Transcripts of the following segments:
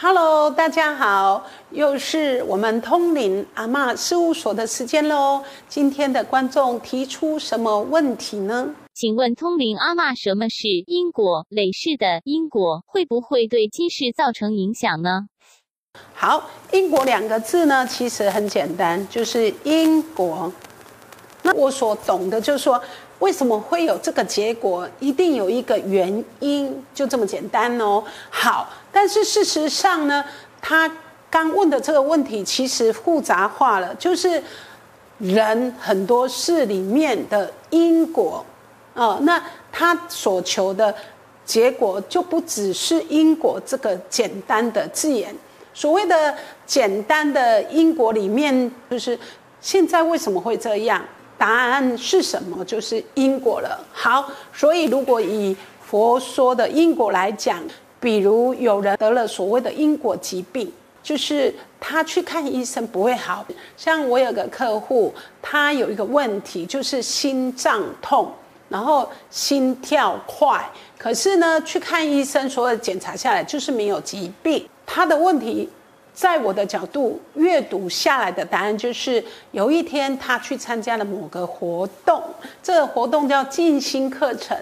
Hello，大家好，又是我们通灵阿嬷事务所的时间喽。今天的观众提出什么问题呢？请问通灵阿嬷，什么是因果？累世的因果会不会对今世造成影响呢？好，因果两个字呢，其实很简单，就是因果。我所懂的，就是说。为什么会有这个结果？一定有一个原因，就这么简单哦。好，但是事实上呢，他刚问的这个问题其实复杂化了，就是人很多事里面的因果，哦，那他所求的结果就不只是因果这个简单的字眼。所谓的简单的因果里面，就是现在为什么会这样？答案是什么？就是因果了。好，所以如果以佛说的因果来讲，比如有人得了所谓的因果疾病，就是他去看医生不会好。像我有个客户，他有一个问题，就是心脏痛，然后心跳快，可是呢，去看医生，所有检查下来就是没有疾病。他的问题。在我的角度阅读下来的答案就是，有一天他去参加了某个活动，这个活动叫静心课程。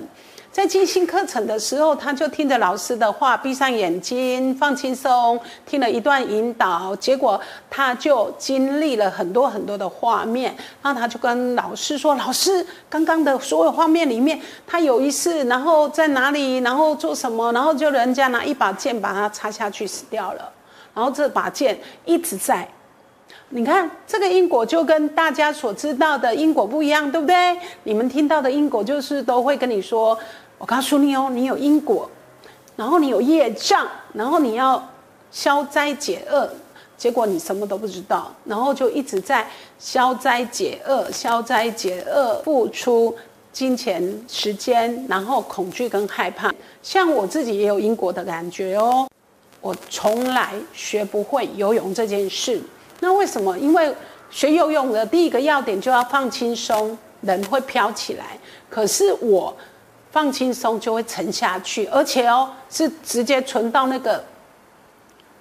在静心课程的时候，他就听着老师的话，闭上眼睛，放轻松，听了一段引导，结果他就经历了很多很多的画面。然后他就跟老师说：“老师，刚刚的所有画面里面，他有一次，然后在哪里，然后做什么，然后就人家拿一把剑把他插下去，死掉了。”然后这把剑一直在，你看这个因果就跟大家所知道的因果不一样，对不对？你们听到的因果就是都会跟你说，我告诉你哦，你有因果，然后你有业障，然后你要消灾解厄，结果你什么都不知道，然后就一直在消灾解厄、消灾解厄，付出金钱、时间，然后恐惧跟害怕。像我自己也有因果的感觉哦。我从来学不会游泳这件事，那为什么？因为学游泳的第一个要点就要放轻松，人会飘起来。可是我放轻松就会沉下去，而且哦是直接沉到那个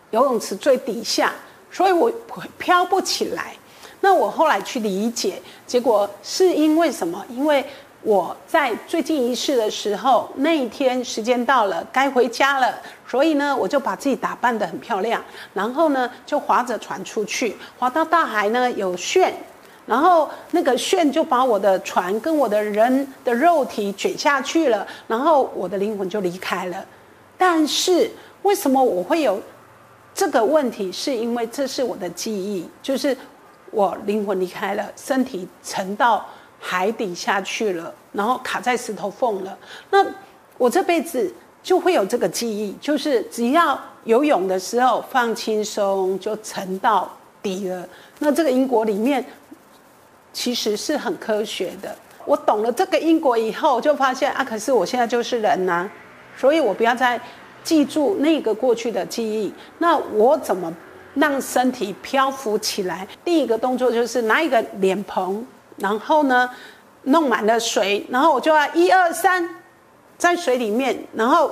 游泳池最底下，所以我飘不起来。那我后来去理解，结果是因为什么？因为。我在最近一次的时候，那一天时间到了，该回家了，所以呢，我就把自己打扮得很漂亮，然后呢，就划着船出去，划到大海呢有炫，然后那个炫就把我的船跟我的人的肉体卷下去了，然后我的灵魂就离开了。但是为什么我会有这个问题？是因为这是我的记忆，就是我灵魂离开了，身体沉到。海底下去了，然后卡在石头缝了。那我这辈子就会有这个记忆，就是只要游泳的时候放轻松，就沉到底了。那这个因果里面其实是很科学的。我懂了这个因果以后，就发现啊，可是我现在就是人呐，所以我不要再记住那个过去的记忆。那我怎么让身体漂浮起来？第一个动作就是拿一个脸盆。然后呢，弄满了水，然后我就要一二三，在水里面，然后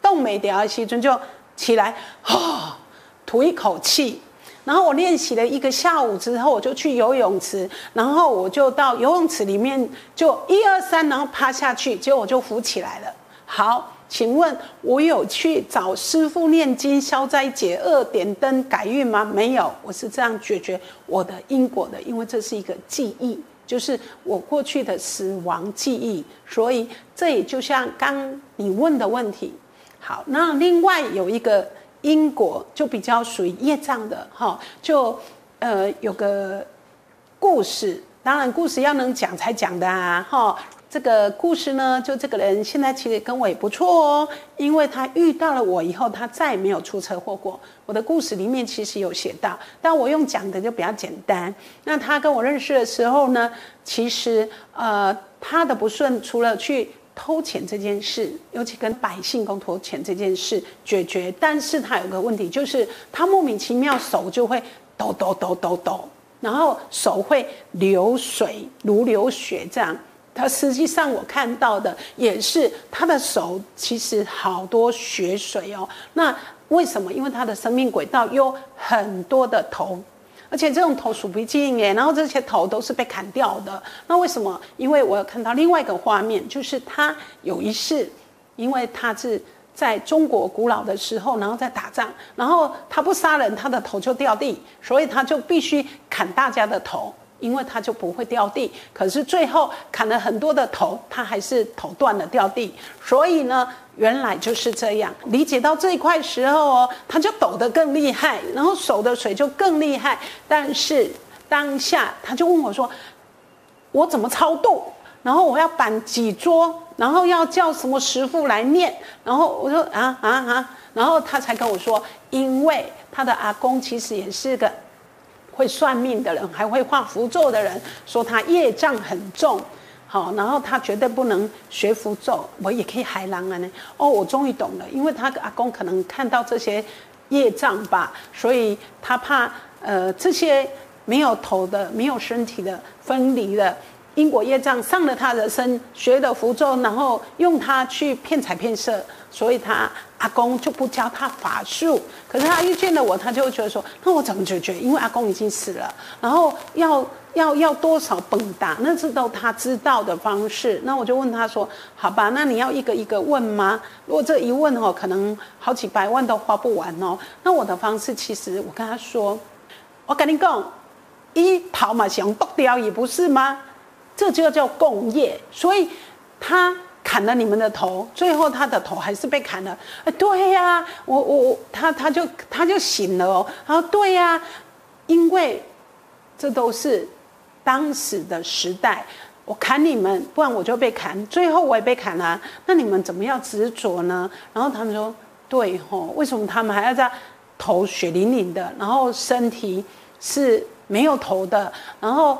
动没掉，西尊就起来，哈，吐一口气。然后我练习了一个下午之后，我就去游泳池，然后我就到游泳池里面，就一二三，然后趴下去，结果我就浮起来了。好，请问我有去找师傅念经消灾解厄、点灯改运吗？没有，我是这样解决我的因果的，因为这是一个记忆。就是我过去的死亡记忆，所以这也就像刚你问的问题。好，那另外有一个因果，就比较属于业障的哈，就呃有个故事，当然故事要能讲才讲的啊哈。这个故事呢，就这个人现在其实跟我也不错哦，因为他遇到了我以后，他再也没有出车祸过。我的故事里面其实有写到，但我用讲的就比较简单。那他跟我认识的时候呢，其实呃他的不顺除了去偷钱这件事，尤其跟百姓公偷钱这件事解决，但是他有个问题，就是他莫名其妙手就会抖抖抖抖抖，然后手会流水如流血这样。他实际上我看到的也是他的手，其实好多血水哦。那为什么？因为他的生命轨道有很多的头，而且这种头数不尽耶，然后这些头都是被砍掉的。那为什么？因为我有看到另外一个画面，就是他有一世，因为他是在中国古老的时候，然后在打仗，然后他不杀人，他的头就掉地，所以他就必须砍大家的头。因为他就不会掉地，可是最后砍了很多的头，他还是头断了掉地。所以呢，原来就是这样。理解到这一块时候哦，他就抖得更厉害，然后手的水就更厉害。但是当下他就问我说：“我怎么超度？然后我要摆几桌？然后要叫什么师傅来念？”然后我说：“啊啊啊！”然后他才跟我说：“因为他的阿公其实也是个。”会算命的人，还会画符咒的人，说他业障很重，好，然后他绝对不能学符咒。我也可以海狼啊呢。哦，我终于懂了，因为他阿公可能看到这些业障吧，所以他怕呃这些没有头的、没有身体的分离的因果业障上了他的身，学的符咒，然后用它去骗财骗色。所以他阿公就不教他法术，可是他遇见了我，他就会觉得说：那我怎么解决？因为阿公已经死了，然后要 要要多少本打，那是都他知道的方式。那我就问他说：好吧，那你要一个一个问吗？如果这一问哦，可能好几百万都花不完哦。那我的方式其实我跟他说：我跟你讲，一逃嘛想剁掉也不是吗？这就叫共业，所以他。砍了你们的头，最后他的头还是被砍了。哎，对呀，我我我，他他就他就醒了哦。他说对呀，因为这都是当时的时代，我砍你们，不然我就被砍，最后我也被砍了。那你们怎么要执着呢？然后他们说对吼，为什么他们还要在头血淋淋的，然后身体是没有头的，然后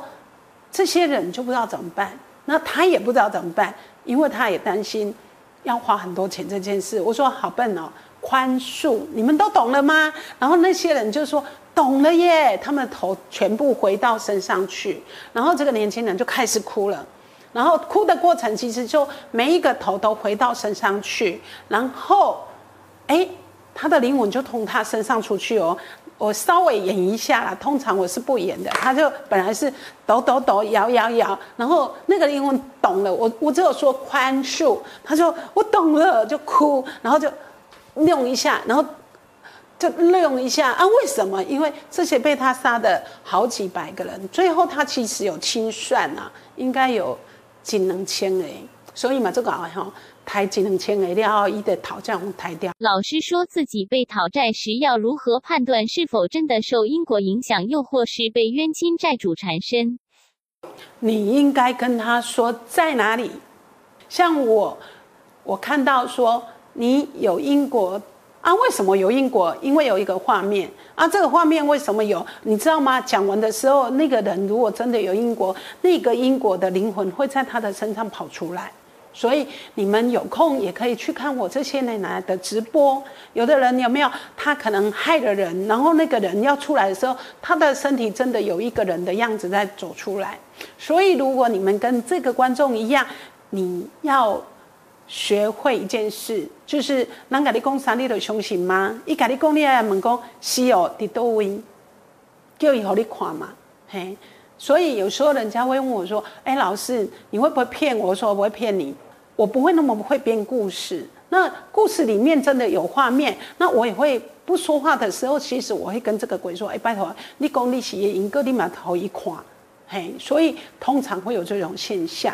这些人就不知道怎么办，那他也不知道怎么办。因为他也担心要花很多钱这件事，我说好笨哦，宽恕，你们都懂了吗？然后那些人就说懂了耶，他们头全部回到身上去，然后这个年轻人就开始哭了，然后哭的过程其实就每一个头都回到身上去，然后，哎，他的灵魂就从他身上出去哦。我稍微演一下啦，通常我是不演的。他就本来是抖抖抖、摇摇摇，然后那个灵魂懂了，我我只有说宽恕，他说我懂了，就哭，然后就弄一下，然后就弄一下啊？为什么？因为这些被他杀的好几百个人，最后他其实有清算啊，应该有几能千个，所以嘛，这个好像。抬几能千个，了后，伊的讨债会抬掉。老师说自己被讨债时，要如何判断是否真的受因果影响，又或是被冤亲债主缠身？你应该跟他说在哪里。像我，我看到说你有因果啊？为什么有因果？因为有一个画面啊。这个画面为什么有？你知道吗？讲完的时候，那个人如果真的有因果，那个因果的灵魂会在他的身上跑出来。所以你们有空也可以去看我这些年来的直播。有的人有没有？他可能害了人，然后那个人要出来的时候，他的身体真的有一个人的样子在走出来。所以如果你们跟这个观众一样，你要学会一件事，就是能跟你讲三你的凶行吗？一跟你讲，你爱问讲是哦，伫多位，叫伊互你看嘛，嘿。所以有时候人家会问我说：“哎，老师，你会不会骗我？”我说：“我不会骗你，我不会那么会编故事。那故事里面真的有画面，那我也会不说话的时候，其实我会跟这个鬼说：‘哎，拜托，你讲你企业赢个立马投一款。’嘿，所以通常会有这种现象。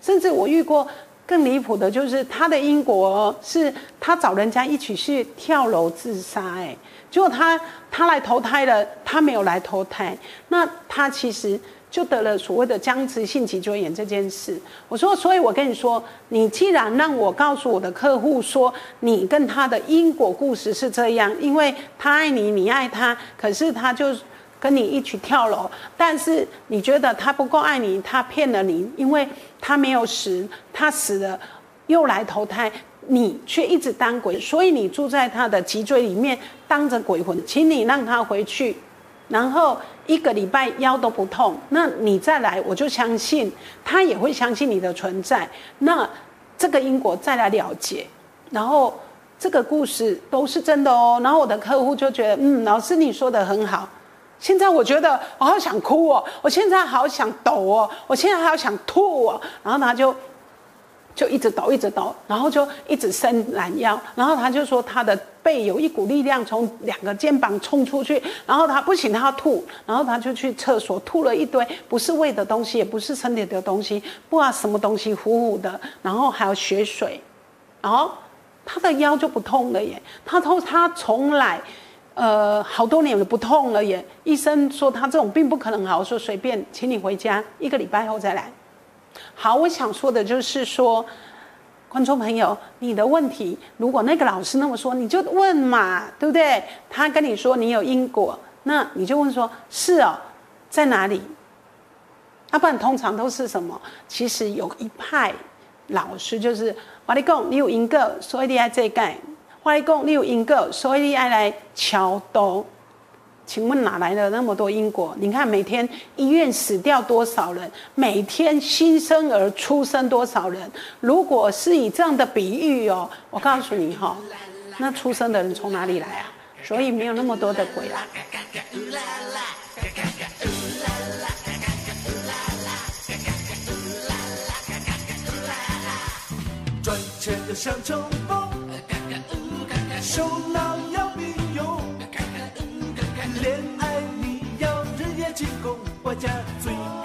甚至我遇过更离谱的，就是他的因果是他找人家一起去跳楼自杀。哎。结果他他来投胎了，他没有来投胎，那他其实就得了所谓的僵直性脊椎炎这件事。我说，所以我跟你说，你既然让我告诉我的客户说，你跟他的因果故事是这样，因为他爱你，你爱他，可是他就跟你一起跳楼，但是你觉得他不够爱你，他骗了你，因为他没有死，他死了又来投胎。你却一直当鬼，所以你住在他的脊椎里面当着鬼魂，请你让他回去，然后一个礼拜腰都不痛，那你再来，我就相信他也会相信你的存在。那这个因果再来了结，然后这个故事都是真的哦。然后我的客户就觉得，嗯，老师你说的很好。现在我觉得我好想哭哦，我现在好想抖哦，我现在好想吐哦。然后他就就一直抖，一直抖，然后就一直伸懒腰。然后他就说他的背有一股力量从两个肩膀冲出去。然后他不行，他要吐。然后他就去厕所吐了一堆，不是胃的东西，也不是身体的东西，不知道什么东西糊糊的。然后还有血水，然后他的腰就不痛了耶。他说他从来。呃，好多年了不痛了耶。医生说他这种病不可能好，说随便，请你回家一个礼拜后再来。好，我想说的就是说，观众朋友，你的问题，如果那个老师那么说，你就问嘛，对不对？他跟你说你有因果，那你就问说，是哦，在哪里？要不然通常都是什么？其实有一派老师就是我你讲，你有因果，所以你要这盖。外公，你有因果，所以你爱来桥东。请问哪来的那么多因果？你看每天医院死掉多少人，每天新生儿出生多少人？如果是以这样的比喻哦，我告诉你哈，那出生的人从哪里来啊？所以没有那么多的鬼啦。赚钱的像冲锋。手脑要并用，恋爱你要日夜进攻，我家最。